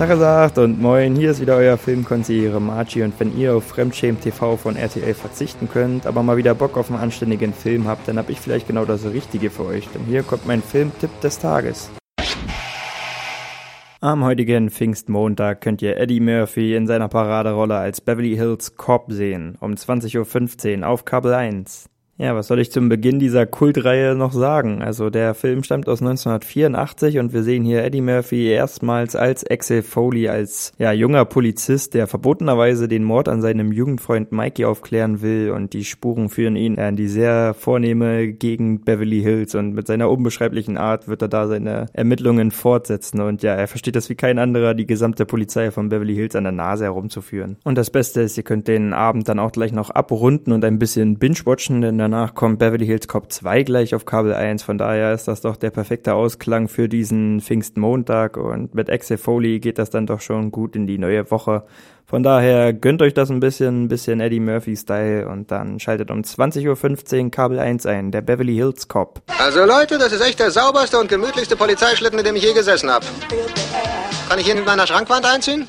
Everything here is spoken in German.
Tag gesagt und moin, hier ist wieder euer Filmkonsigliere Margie und wenn ihr auf Fremdschämen TV von RTL verzichten könnt, aber mal wieder Bock auf einen anständigen Film habt, dann hab ich vielleicht genau das Richtige für euch, denn hier kommt mein Filmtipp des Tages. Am heutigen Pfingstmontag könnt ihr Eddie Murphy in seiner Paraderolle als Beverly Hills Cop sehen, um 20.15 Uhr auf Kabel 1. Ja, was soll ich zum Beginn dieser Kultreihe noch sagen? Also der Film stammt aus 1984 und wir sehen hier Eddie Murphy erstmals als Axel Foley, als ja, junger Polizist, der verbotenerweise den Mord an seinem Jugendfreund Mikey aufklären will und die Spuren führen ihn in die sehr vornehme Gegend Beverly Hills und mit seiner unbeschreiblichen Art wird er da seine Ermittlungen fortsetzen und ja, er versteht das wie kein anderer, die gesamte Polizei von Beverly Hills an der Nase herumzuführen. Und das Beste ist, ihr könnt den Abend dann auch gleich noch abrunden und ein bisschen binge-watchen, denn danach kommt Beverly Hills Cop 2 gleich auf Kabel 1. Von daher ist das doch der perfekte Ausklang für diesen Pfingstmontag. Und mit Axel Foley geht das dann doch schon gut in die neue Woche. Von daher gönnt euch das ein bisschen, ein bisschen Eddie Murphy-Style und dann schaltet um 20.15 Uhr Kabel 1 ein, der Beverly Hills Cop. Also Leute, das ist echt der sauberste und gemütlichste Polizeischlitten, in dem ich je gesessen habe. Kann ich ihn in meiner Schrankwand einziehen?